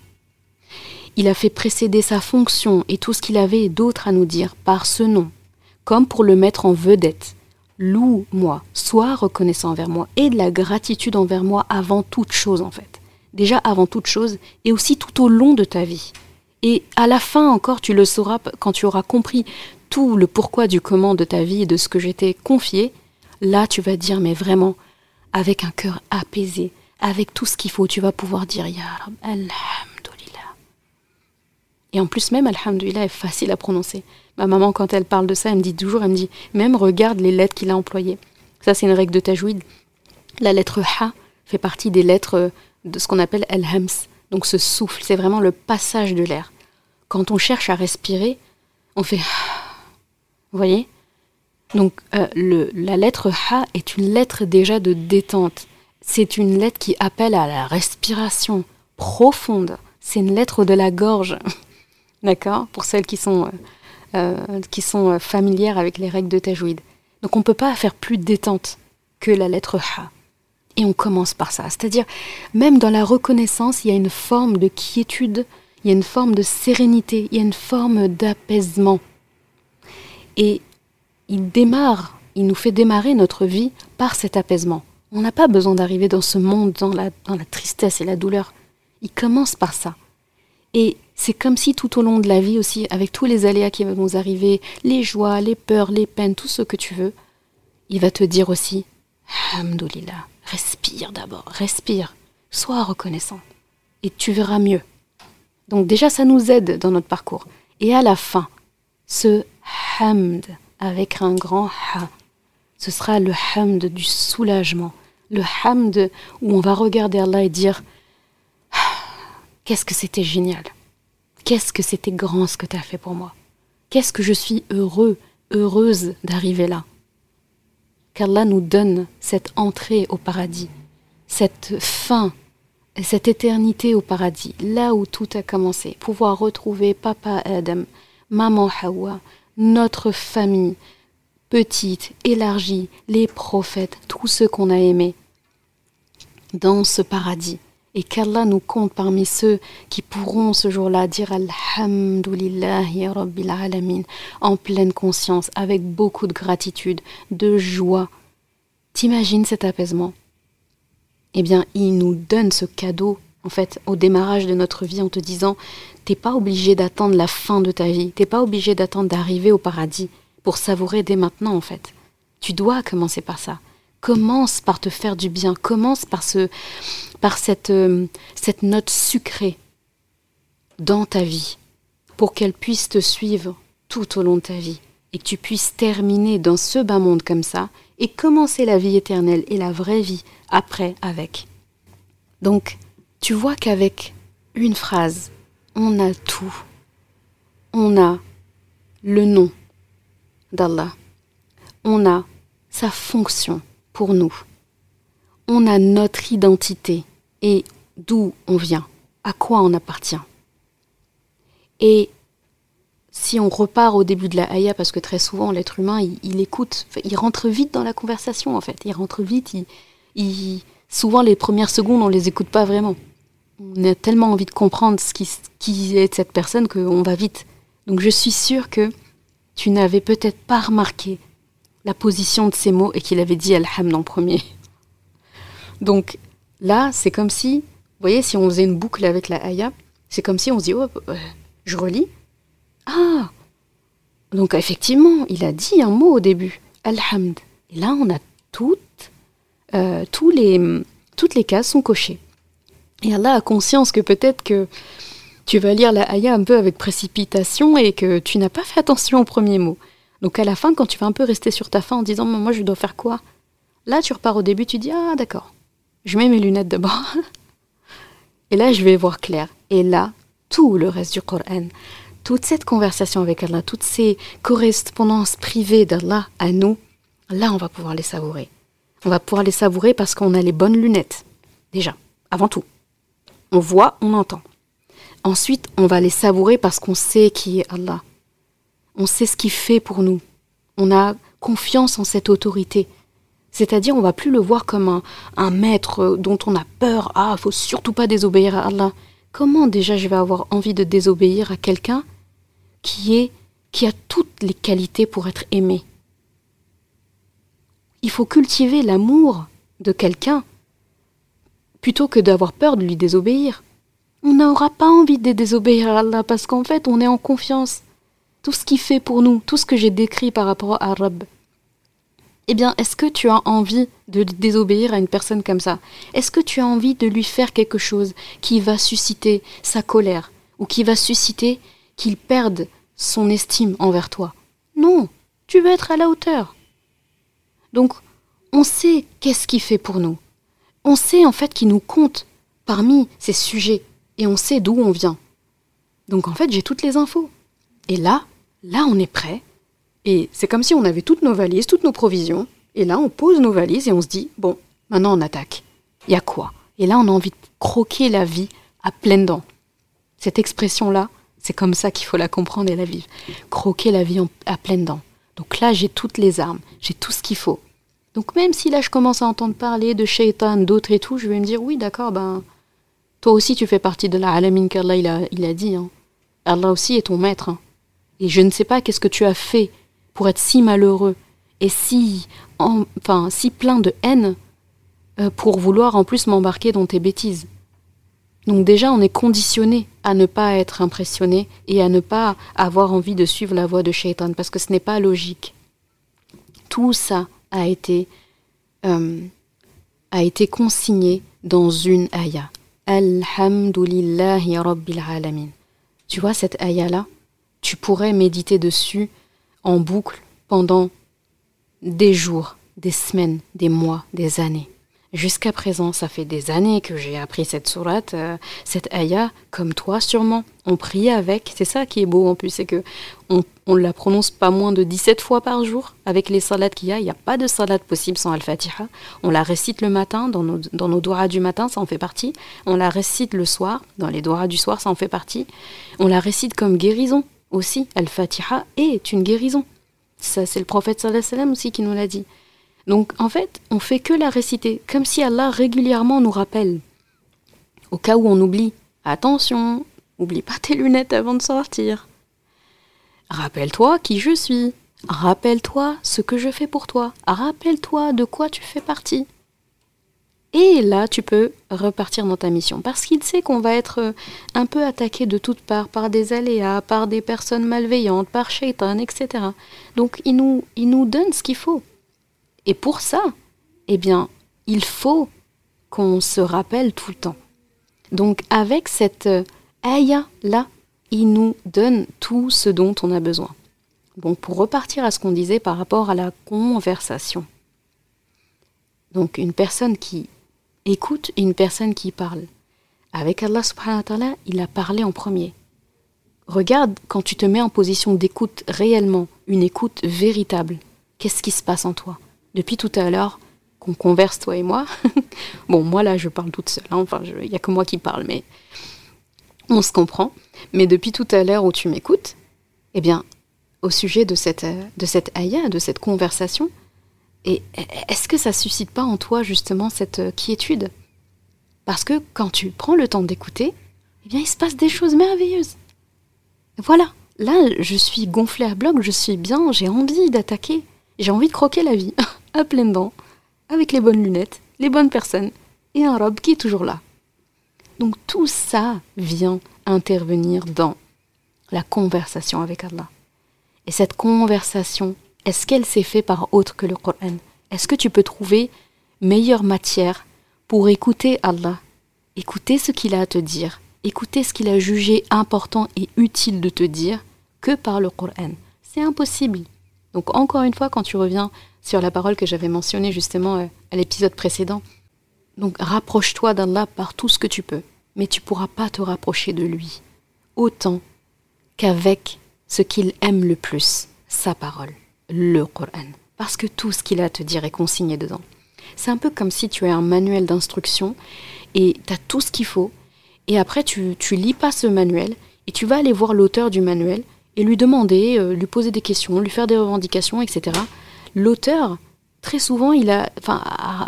Il a fait précéder sa fonction et tout ce qu'il avait d'autre à nous dire par ce nom, comme pour le mettre en vedette. Loue-moi, sois reconnaissant envers moi et de la gratitude envers moi avant toute chose en fait. Déjà avant toute chose et aussi tout au long de ta vie. Et à la fin encore, tu le sauras quand tu auras compris tout le pourquoi du comment de ta vie et de ce que j'étais confié. Là, tu vas dire, mais vraiment, avec un cœur apaisé, avec tout ce qu'il faut, tu vas pouvoir dire Ya Alhamdulillah. Et en plus, même Alhamdulillah est facile à prononcer. Ma maman, quand elle parle de ça, elle me dit toujours, elle me dit, même regarde les lettres qu'il a employées. Ça, c'est une règle de tajwid. La lettre Ha fait partie des lettres de ce qu'on appelle Al-Hams. Donc ce souffle, c'est vraiment le passage de l'air. Quand on cherche à respirer, on fait Vous voyez? Donc euh, le, la lettre Ha est une lettre déjà de détente. C'est une lettre qui appelle à la respiration profonde. C'est une lettre de la gorge. *laughs* D'accord? Pour celles qui sont, euh, euh, qui sont familières avec les règles de Tajwid. Donc on ne peut pas faire plus détente que la lettre Ha. Et on commence par ça. C'est-à-dire, même dans la reconnaissance, il y a une forme de quiétude, il y a une forme de sérénité, il y a une forme d'apaisement. Et il démarre, il nous fait démarrer notre vie par cet apaisement. On n'a pas besoin d'arriver dans ce monde dans la, dans la tristesse et la douleur. Il commence par ça. Et c'est comme si tout au long de la vie aussi, avec tous les aléas qui vont nous arriver, les joies, les peurs, les peines, tout ce que tu veux, il va te dire aussi, Alhamdulillah, respire d'abord, respire, sois reconnaissant, et tu verras mieux. Donc déjà, ça nous aide dans notre parcours. Et à la fin, ce hamd avec un grand ha, ce sera le hamd du soulagement, le hamd où on va regarder Allah et dire *sighs* Qu'est-ce que c'était génial. Qu'est-ce que c'était grand ce que tu as fait pour moi. Qu'est-ce que je suis heureux, heureuse d'arriver là Qu'Allah nous donne cette entrée au paradis, cette fin, cette éternité au paradis, là où tout a commencé, pouvoir retrouver papa Adam, maman Hawa, notre famille, petite, élargie, les prophètes, tous ceux qu'on a aimés, dans ce paradis. Et qu'Allah nous compte parmi ceux qui pourront ce jour-là dire Alhamdulillahi Rabbil Alamin en pleine conscience, avec beaucoup de gratitude, de joie. T'imagines cet apaisement? Eh bien, il nous donne ce cadeau, en fait, au démarrage de notre vie en te disant T'es pas obligé d'attendre la fin de ta vie, t'es pas obligé d'attendre d'arriver au paradis pour savourer dès maintenant, en fait. Tu dois commencer par ça. Commence par te faire du bien, commence par, ce, par cette, euh, cette note sucrée dans ta vie, pour qu'elle puisse te suivre tout au long de ta vie, et que tu puisses terminer dans ce bas monde comme ça, et commencer la vie éternelle et la vraie vie après avec. Donc, tu vois qu'avec une phrase, on a tout. On a le nom d'Allah. On a sa fonction pour nous. On a notre identité et d'où on vient, à quoi on appartient. Et si on repart au début de la Haya, parce que très souvent l'être humain, il, écoute, il rentre vite dans la conversation en fait, il rentre vite, il, souvent les premières secondes on les écoute pas vraiment. On a tellement envie de comprendre ce qui, est cette personne qu'on va vite. Donc je suis sûre que tu n'avais peut-être pas remarqué la position de ces mots et qu'il avait dit Alhamd en premier. Donc là, c'est comme si, vous voyez, si on faisait une boucle avec la Aya, c'est comme si on se dit, oh, euh, je relis. Ah Donc effectivement, il a dit un mot au début, Alhamd. Et là, on a toutes, euh, tous les, toutes les cases sont cochées. Et Allah a conscience que peut-être que tu vas lire la Aya un peu avec précipitation et que tu n'as pas fait attention au premier mot. Donc à la fin, quand tu vas un peu rester sur ta fin en disant moi je dois faire quoi? Là tu repars au début, tu dis ah d'accord, je mets mes lunettes d'abord. *laughs* et là je vais voir clair. Et là, tout le reste du Coran, toute cette conversation avec Allah, toutes ces correspondances privées d'Allah à nous, là on va pouvoir les savourer. On va pouvoir les savourer parce qu'on a les bonnes lunettes. Déjà, avant tout. On voit, on entend. Ensuite, on va les savourer parce qu'on sait qui est Allah. On sait ce qu'il fait pour nous. On a confiance en cette autorité. C'est-à-dire, on va plus le voir comme un, maître dont on a peur. Ah, faut surtout pas désobéir à Allah. Comment déjà je vais avoir envie de désobéir à quelqu'un qui est qui a toutes les qualités pour être aimé? Il faut cultiver l'amour de quelqu'un plutôt que d'avoir peur de lui désobéir on n'aura pas envie de désobéir à Allah parce qu'en fait, on est en confiance. Tout ce qu'il fait pour nous, tout ce que j'ai décrit par rapport à Rab. Eh bien, est-ce que tu as envie de désobéir à une personne comme ça? Est-ce que tu as envie de lui faire quelque chose qui va susciter sa colère ou qui va susciter qu'il perde son estime envers toi? Non, tu veux être à la hauteur. Donc, on sait qu'est-ce qu'il fait pour nous. On sait en fait qu'il nous compte parmi ces sujets et on sait d'où on vient. Donc en fait, j'ai toutes les infos. Et là, là, on est prêt. Et c'est comme si on avait toutes nos valises, toutes nos provisions. Et là, on pose nos valises et on se dit, bon, maintenant on attaque. Il y a quoi? Et là, on a envie de croquer la vie à pleines dents. Cette expression-là, c'est comme ça qu'il faut la comprendre et la vivre. Croquer la vie à pleines dents. Donc là, j'ai toutes les armes, j'ai tout ce qu'il faut. Donc même si là, je commence à entendre parler de shaitan, d'autres et tout, je vais me dire, oui, d'accord, ben, toi aussi, tu fais partie de la alamin qu'Allah il a, il a dit. Hein. Allah aussi est ton maître. Hein. Et je ne sais pas qu'est-ce que tu as fait pour être si malheureux et si, enfin, si plein de haine euh, pour vouloir en plus m'embarquer dans tes bêtises. Donc déjà, on est conditionné à ne pas être impressionné et à ne pas avoir envie de suivre la voie de Shaitan parce que ce n'est pas logique. Tout ça a été, euh, a été consigné dans une ayah. Alhamdulillahi Rabbil. Tu vois, cette ayah-là, tu pourrais méditer dessus en boucle pendant des jours, des semaines, des mois, des années. Jusqu'à présent, ça fait des années que j'ai appris cette sourate, euh, cette ayah, comme toi sûrement. On prie avec, c'est ça qui est beau en plus, c'est que on, on la prononce pas moins de 17 fois par jour avec les salades qu'il y a. Il n'y a pas de salade possible sans Al-Fatiha. On la récite le matin dans nos, dans nos du matin, ça en fait partie. On la récite le soir, dans les doigts du soir, ça en fait partie. On la récite comme guérison aussi. Al-Fatiha est une guérison. Ça, c'est le prophète sallallahu alayhi wa sallam aussi qui nous l'a dit. Donc en fait, on fait que la réciter, comme si Allah régulièrement nous rappelle. Au cas où on oublie, attention, oublie pas tes lunettes avant de sortir. Rappelle-toi qui je suis. Rappelle-toi ce que je fais pour toi. Rappelle-toi de quoi tu fais partie. Et là, tu peux repartir dans ta mission. Parce qu'il sait qu'on va être un peu attaqué de toutes parts par des aléas, par des personnes malveillantes, par shaitan, etc. Donc il nous, il nous donne ce qu'il faut. Et pour ça, eh bien, il faut qu'on se rappelle tout le temps. Donc avec cette ayah-là, il nous donne tout ce dont on a besoin. Donc pour repartir à ce qu'on disait par rapport à la conversation. Donc une personne qui écoute une personne qui parle. Avec Allah subhanahu il a parlé en premier. Regarde quand tu te mets en position d'écoute réellement, une écoute véritable, qu'est-ce qui se passe en toi? Depuis tout à l'heure qu'on converse, toi et moi. *laughs* bon, moi là, je parle toute seule. Hein. Enfin, il n'y a que moi qui parle, mais on se comprend. Mais depuis tout à l'heure où tu m'écoutes, eh bien, au sujet de cette, de cette de cette conversation, et est-ce que ça suscite pas en toi justement cette quiétude? Parce que quand tu prends le temps d'écouter, eh bien, il se passe des choses merveilleuses. Voilà, là, je suis gonflée à bloc, je suis bien, j'ai envie d'attaquer, j'ai envie de croquer la vie. *laughs* à pleines dents, avec les bonnes lunettes, les bonnes personnes, et un robe qui est toujours là. Donc tout ça vient intervenir dans la conversation avec Allah. Et cette conversation, est-ce qu'elle s'est faite par autre que le Coran? Est-ce que tu peux trouver meilleure matière pour écouter Allah, écouter ce qu'il a à te dire, écouter ce qu'il a jugé important et utile de te dire que par le Coran C'est impossible. Donc encore une fois, quand tu reviens sur la parole que j'avais mentionnée justement euh, à l'épisode précédent. Donc rapproche-toi d'Allah par tout ce que tu peux, mais tu pourras pas te rapprocher de lui autant qu'avec ce qu'il aime le plus, sa parole, le Coran. Parce que tout ce qu'il a à te dire est consigné dedans. C'est un peu comme si tu as un manuel d'instruction et tu as tout ce qu'il faut, et après tu, tu lis pas ce manuel et tu vas aller voir l'auteur du manuel et lui demander, euh, lui poser des questions, lui faire des revendications, etc l'auteur, très souvent, il a, enfin,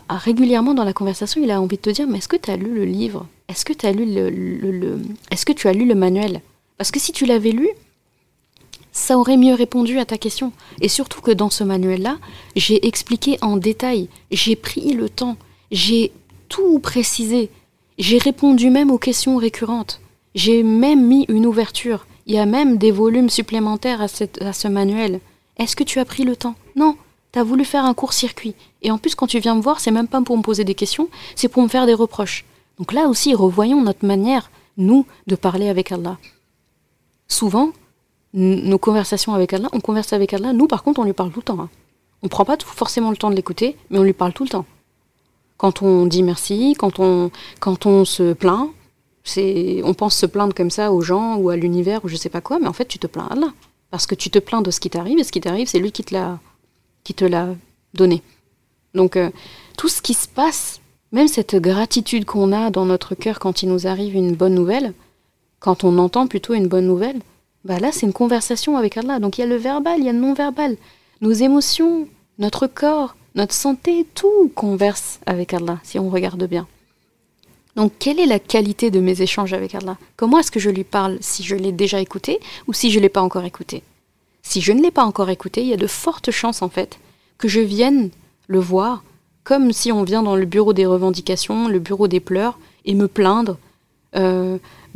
régulièrement dans la conversation, il a envie de te dire, mais est-ce que tu as lu le livre? Est-ce que lu le, est-ce que tu as lu le manuel? Parce que si tu l'avais lu, ça aurait mieux répondu à ta question. Et surtout que dans ce manuel-là, j'ai expliqué en détail, j'ai pris le temps, j'ai tout précisé, j'ai répondu même aux questions récurrentes, j'ai même mis une ouverture, il y a même des volumes supplémentaires à, ce manuel. Est-ce que tu as pris le temps? Non, T'as voulu faire un court-circuit. Et en plus, quand tu viens me voir, c'est même pas pour me poser des questions, c'est pour me faire des reproches. Donc là aussi, revoyons notre manière, nous, de parler avec Allah. Souvent, nos conversations avec Allah, on converse avec Allah, nous par contre, on lui parle tout le temps. Hein. On prend pas forcément le temps de l'écouter, mais on lui parle tout le temps. Quand on dit merci, quand on, quand on se plaint, c'est, on pense se plaindre comme ça aux gens ou à l'univers ou je sais pas quoi, mais en fait, tu te plains à Allah. Parce que tu te plains de ce qui t'arrive, et ce qui t'arrive, c'est lui qui te l'a qui te l'a donné. Donc euh, tout ce qui se passe, même cette gratitude qu'on a dans notre cœur quand il nous arrive une bonne nouvelle, quand on entend plutôt une bonne nouvelle, bah là c'est une conversation avec Allah. Donc il y a le verbal, il y a le non-verbal. Nos émotions, notre corps, notre santé, tout converse avec Allah si on regarde bien. Donc quelle est la qualité de mes échanges avec Allah? Comment est-ce que je lui parle si je l'ai déjà écouté ou si je ne l'ai pas encore écouté? Si je ne l'ai pas encore écouté, il y a de fortes chances en fait que je vienne le voir comme si on vient dans le bureau des revendications, le bureau des pleurs, et me plaindre,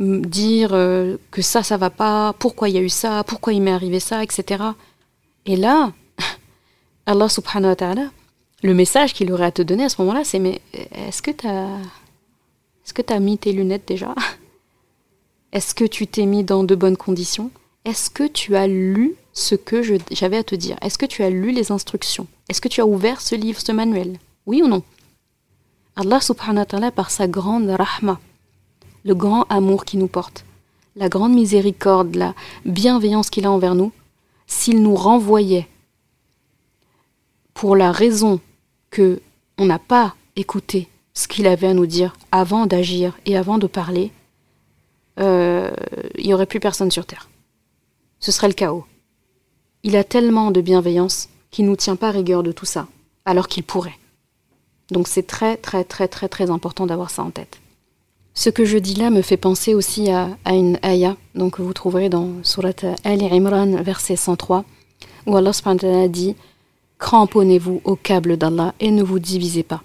dire euh, que ça, ça va pas, pourquoi il y a eu ça, pourquoi il m'est arrivé ça, etc. Et là, *laughs* Allah subhanahu wa ta'ala, le message qu'il aurait à te donner à ce moment-là, c'est mais est-ce que tu as, est-ce que tu mis tes lunettes déjà? Est-ce que tu t'es mis dans de bonnes conditions? Est-ce que tu as lu ce que j'avais à te dire? Est-ce que tu as lu les instructions? Est-ce que tu as ouvert ce livre, ce manuel? Oui ou non? Allah subhanahu wa ta'ala, par sa grande rahma, le grand amour qu'il nous porte, la grande miséricorde, la bienveillance qu'il a envers nous, s'il nous renvoyait pour la raison que on n'a pas écouté ce qu'il avait à nous dire avant d'agir et avant de parler, euh, il n'y aurait plus personne sur Terre. Ce serait le chaos. Il a tellement de bienveillance qu'il ne nous tient pas rigueur de tout ça, alors qu'il pourrait. Donc c'est très très très très très important d'avoir ça en tête. Ce que je dis là me fait penser aussi à, une ayah, donc vous trouverez dans Surat Ali Imran, verset 103, où Allah dit Cramponnez-vous au câble d'Allah et ne vous divisez pas.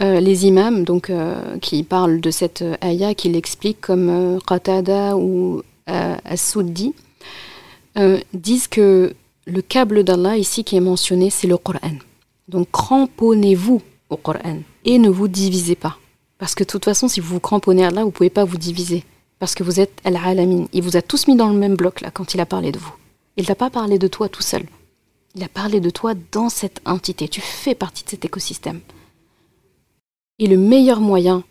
Euh, les imams, donc, euh, qui parlent de cette ayah, qui l'expliquent comme euh, Qatada ou As-Souddi, disent que le câble d'Allah ici qui est mentionné, c'est le Coran. Donc cramponnez-vous au Coran et ne vous divisez pas. Parce que de toute façon, si vous vous cramponnez à Allah, vous pouvez pas vous diviser. Parce que vous êtes Al-Alamin. Il vous a tous mis dans le même bloc là quand il a parlé de vous. Il n'a pas parlé de toi tout seul. Il a parlé de toi dans cette entité. Tu fais partie de cet écosystème. Et le meilleur moyen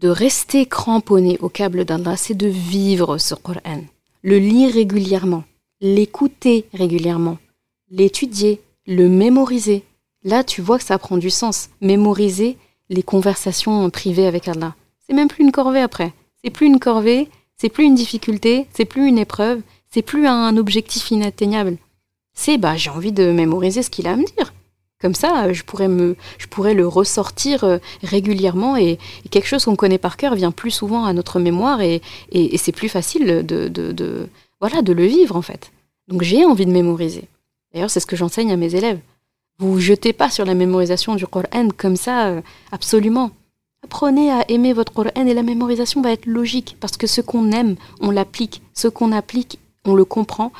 de rester cramponné au câble d'Allah, c'est de vivre ce Coran, le lire régulièrement, l'écouter régulièrement, l'étudier, le mémoriser. Là, tu vois que ça prend du sens. Mémoriser les conversations privées avec Allah. C'est même plus une corvée après. C'est plus une corvée, c'est plus une difficulté, c'est plus une épreuve, c'est plus un objectif inatteignable. C'est bah j'ai envie de mémoriser ce qu'il a à me dire. Comme ça, je pourrais, me, je pourrais le ressortir euh, régulièrement et, quelque chose qu'on connaît par cœur vient plus souvent à notre mémoire et, et, c'est plus facile de, de, de, voilà, de le vivre en fait. Donc j'ai envie de mémoriser. D'ailleurs, c'est ce que j'enseigne à mes élèves. Vous jetez pas sur la mémorisation du Coran comme ça, euh, absolument. Apprenez à aimer votre Coran et la mémorisation va être logique parce que ce qu'on aime, on l'applique. Ce qu'on applique, on le comprend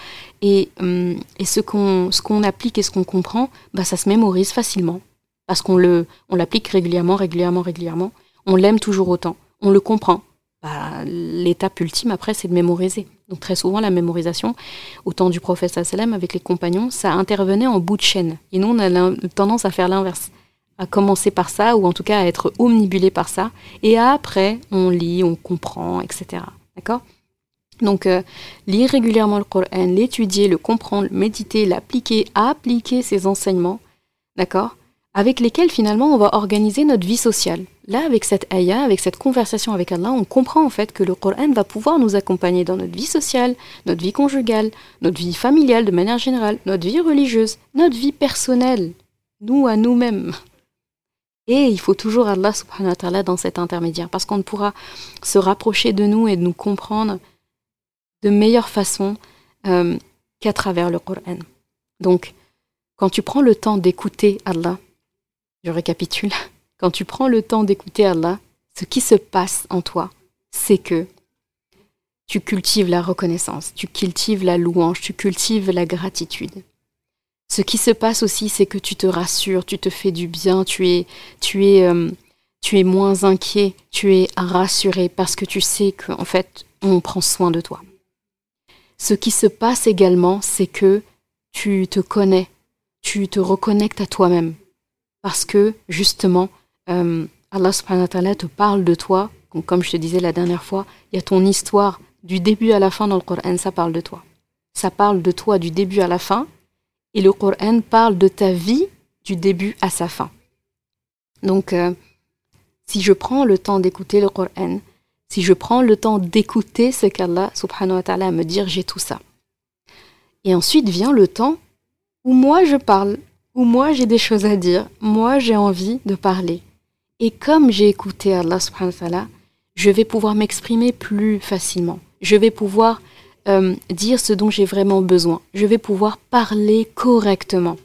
et, hum, et ce qu'on applique et ce qu'on comprend, bah, ça se mémorise facilement parce qu'on le on l'applique régulièrement, régulièrement, régulièrement. On l'aime toujours autant, on le comprend. Bah, l'étape ultime après, c'est de mémoriser. Donc très souvent, la mémorisation, au temps du prophète sallam avec les compagnons, ça intervenait en bout de chaîne. Et nous, on a tendance à faire l'inverse, à commencer par ça, ou en tout cas à être omnibulé par ça, et après, on lit, on comprend, etc. D'accord? Donc, euh, lire régulièrement le Coran, l'étudier, le comprendre, le méditer, l'appliquer, appliquer ces enseignements, d'accord? Avec lesquels finalement on va organiser notre vie sociale. Là, avec cette ayah, avec cette conversation avec Allah, on comprend en fait que le Coran va pouvoir nous accompagner dans notre vie sociale, notre vie conjugale, notre vie familiale de manière générale, notre vie religieuse, notre vie personnelle, nous à nous-mêmes. Et il faut toujours Allah subhanahu wa ta'ala dans cet intermédiaire, parce qu'on ne pourra se rapprocher de nous et de nous comprendre de meilleure façon euh, qu'à travers le Coran. Donc, quand tu prends le temps d'écouter Allah, je récapitule, quand tu prends le temps d'écouter Allah, ce qui se passe en toi, c'est que tu cultives la reconnaissance, tu cultives la louange, tu cultives la gratitude. Ce qui se passe aussi, c'est que tu te rassures, tu te fais du bien, tu es, tu es, euh, tu es moins inquiet, tu es rassuré parce que tu sais qu'en fait, on prend soin de toi. Ce qui se passe également, c'est que tu te connais, tu te reconnectes à toi-même. Parce que, justement, euh, Allah subhanahu wa ta'ala te parle de toi. comme je te disais la dernière fois, il y a ton histoire du début à la fin dans le Coran, ça parle de toi. Ça parle de toi du début à la fin. Et le Coran parle de ta vie du début à sa fin. Donc, euh, si je prends le temps d'écouter le Coran, si je prends le temps d'écouter ce qu'Allah subhanahu wa ta'ala me dire, j'ai tout ça. Et ensuite vient le temps où moi je parle, où moi j'ai des choses à dire, moi j'ai envie de parler. Et comme j'ai écouté Allah subhanahu wa ta'ala, je vais pouvoir m'exprimer plus facilement. Je vais pouvoir euh, dire ce dont j'ai vraiment besoin. Je vais pouvoir parler correctement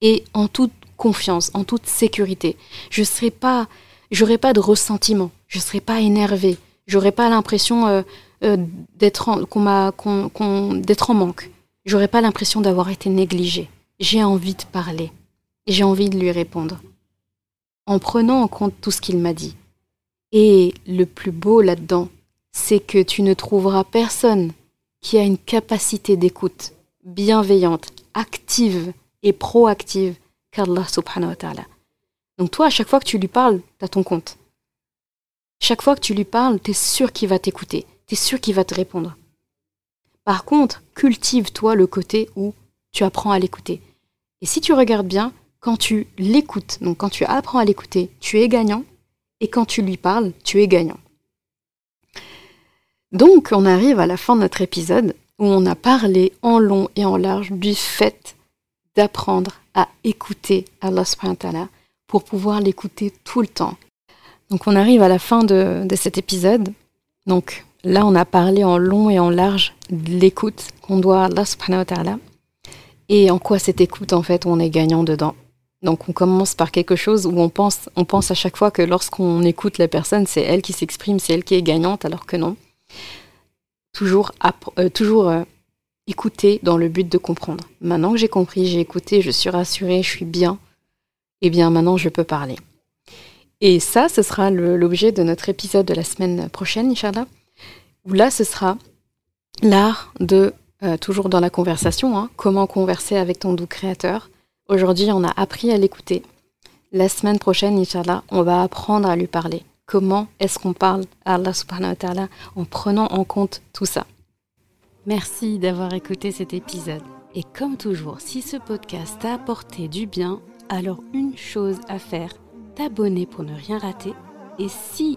et en toute confiance, en toute sécurité. Je serai pas, j'aurai pas de ressentiment. Je serai pas énervé j'aurais pas l'impression euh, euh, d'être en, qu'on d'être en manque. J'aurais pas l'impression d'avoir été négligée. J'ai envie de parler. J'ai envie de lui répondre. En prenant en compte tout ce qu'il m'a dit. Et le plus beau là-dedans, c'est que tu ne trouveras personne qui a une capacité d'écoute bienveillante, active et proactive qu'Allah subhanahu wa ta'ala. Donc toi, à chaque fois que tu lui parles, tu as ton compte. Chaque fois que tu lui parles, tu es sûr qu'il va t'écouter, tu es sûr qu'il va te répondre. Par contre, cultive-toi le côté où tu apprends à l'écouter. Et si tu regardes bien, quand tu l'écoutes, donc quand tu apprends à l'écouter, tu es gagnant, et quand tu lui parles, tu es gagnant. Donc, on arrive à la fin de notre épisode où on a parlé en long et en large du fait d'apprendre à écouter Allah subhanahu pour pouvoir l'écouter tout le temps. Donc, on arrive à la fin de, cet épisode. Donc, là, on a parlé en long et en large de l'écoute qu'on doit à Allah subhanahu et en quoi cette écoute, en fait, on est gagnant dedans? Donc on commence par quelque chose où on pense, on pense à chaque fois que lorsqu'on écoute la personne, c'est elle qui s'exprime, c'est elle qui est gagnante, alors que non. Toujours, euh, toujours euh, écouter dans le but de comprendre. Maintenant que j'ai compris, j'ai écouté, je suis rassurée, je suis bien, eh bien maintenant je peux parler. Et ça, ce sera l'objet de notre épisode de la semaine prochaine, Inch'Allah, où là, ce sera l'art de, euh, toujours dans la conversation, hein, comment converser avec ton doux créateur, Aujourd'hui, on a appris à l'écouter. La semaine prochaine, Inch'Allah, on va apprendre à lui parler. Comment est-ce qu'on parle à Allah subhanahu wa ta'ala en prenant en compte tout ça Merci d'avoir écouté cet épisode. Et comme toujours, si ce podcast t'a apporté du bien, alors une chose à faire, t'abonner pour ne rien rater. Et si